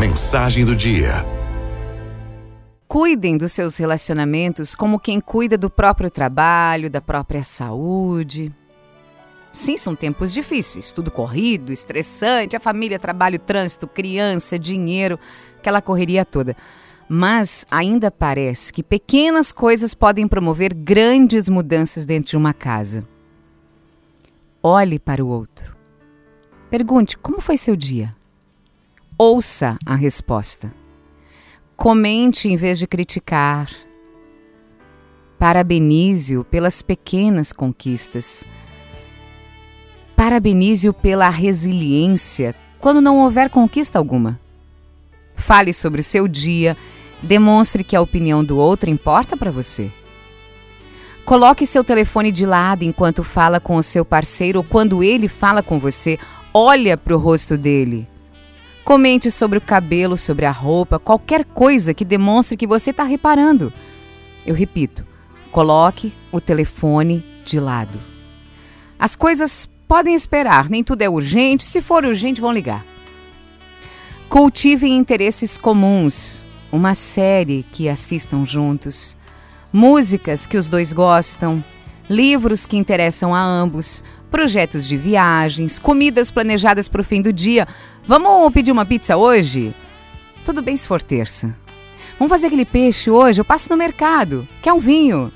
Mensagem do dia. Cuidem dos seus relacionamentos como quem cuida do próprio trabalho, da própria saúde. Sim, são tempos difíceis, tudo corrido, estressante, a família, trabalho, trânsito, criança, dinheiro, aquela correria toda. Mas ainda parece que pequenas coisas podem promover grandes mudanças dentro de uma casa. Olhe para o outro. Pergunte como foi seu dia. Ouça a resposta. Comente em vez de criticar. Parabenize-o pelas pequenas conquistas. Parabenize-o pela resiliência quando não houver conquista alguma. Fale sobre o seu dia, demonstre que a opinião do outro importa para você. Coloque seu telefone de lado enquanto fala com o seu parceiro ou quando ele fala com você, olha para o rosto dele. Comente sobre o cabelo, sobre a roupa, qualquer coisa que demonstre que você está reparando. Eu repito, coloque o telefone de lado. As coisas podem esperar, nem tudo é urgente, se for urgente, vão ligar. Cultivem interesses comuns, uma série que assistam juntos, músicas que os dois gostam, livros que interessam a ambos, projetos de viagens, comidas planejadas para o fim do dia. Vamos pedir uma pizza hoje? Tudo bem se for terça. Vamos fazer aquele peixe hoje? Eu passo no mercado. Quer um vinho?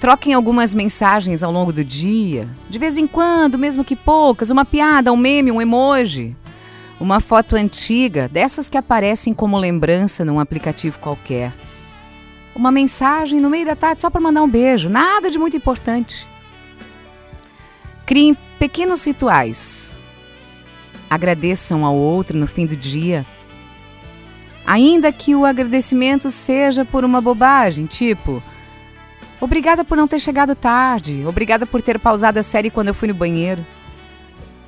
Troquem algumas mensagens ao longo do dia, de vez em quando, mesmo que poucas, uma piada, um meme, um emoji. Uma foto antiga, dessas que aparecem como lembrança num aplicativo qualquer. Uma mensagem no meio da tarde só para mandar um beijo, nada de muito importante. Criem pequenos rituais. Agradeçam ao outro no fim do dia. Ainda que o agradecimento seja por uma bobagem, tipo: Obrigada por não ter chegado tarde. Obrigada por ter pausado a série quando eu fui no banheiro.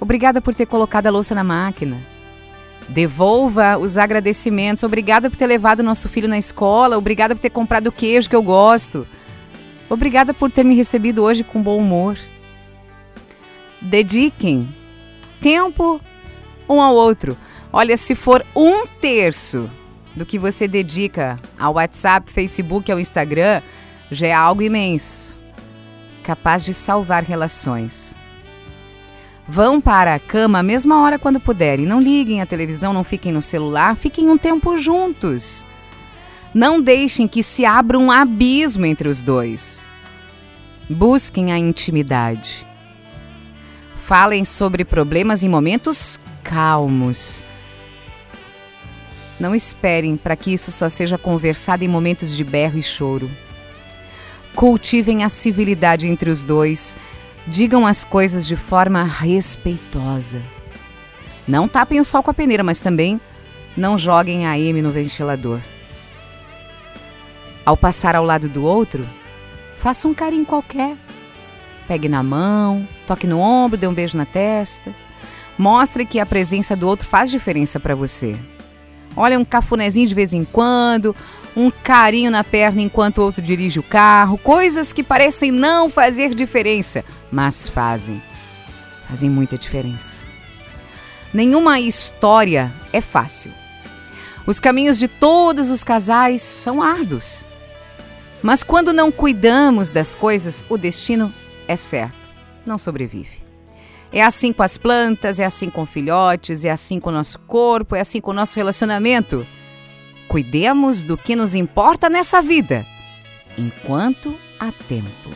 Obrigada por ter colocado a louça na máquina. Devolva os agradecimentos. Obrigada por ter levado nosso filho na escola. Obrigada por ter comprado o queijo que eu gosto. Obrigada por ter me recebido hoje com bom humor dediquem tempo um ao outro. Olha, se for um terço do que você dedica ao WhatsApp, Facebook, ao Instagram, já é algo imenso, capaz de salvar relações. Vão para a cama a mesma hora quando puderem. Não liguem a televisão, não fiquem no celular, fiquem um tempo juntos. Não deixem que se abra um abismo entre os dois. Busquem a intimidade. Falem sobre problemas em momentos calmos. Não esperem para que isso só seja conversado em momentos de berro e choro. Cultivem a civilidade entre os dois. Digam as coisas de forma respeitosa. Não tapem o sol com a peneira, mas também não joguem a M no ventilador. Ao passar ao lado do outro, faça um carinho qualquer Pegue na mão, toque no ombro, dê um beijo na testa. Mostre que a presença do outro faz diferença para você. Olha um cafunézinho de vez em quando, um carinho na perna enquanto o outro dirige o carro, coisas que parecem não fazer diferença, mas fazem. Fazem muita diferença. Nenhuma história é fácil. Os caminhos de todos os casais são árduos. Mas quando não cuidamos das coisas, o destino é certo, não sobrevive. É assim com as plantas, é assim com filhotes, é assim com o nosso corpo, é assim com o nosso relacionamento. Cuidemos do que nos importa nessa vida, enquanto há tempo.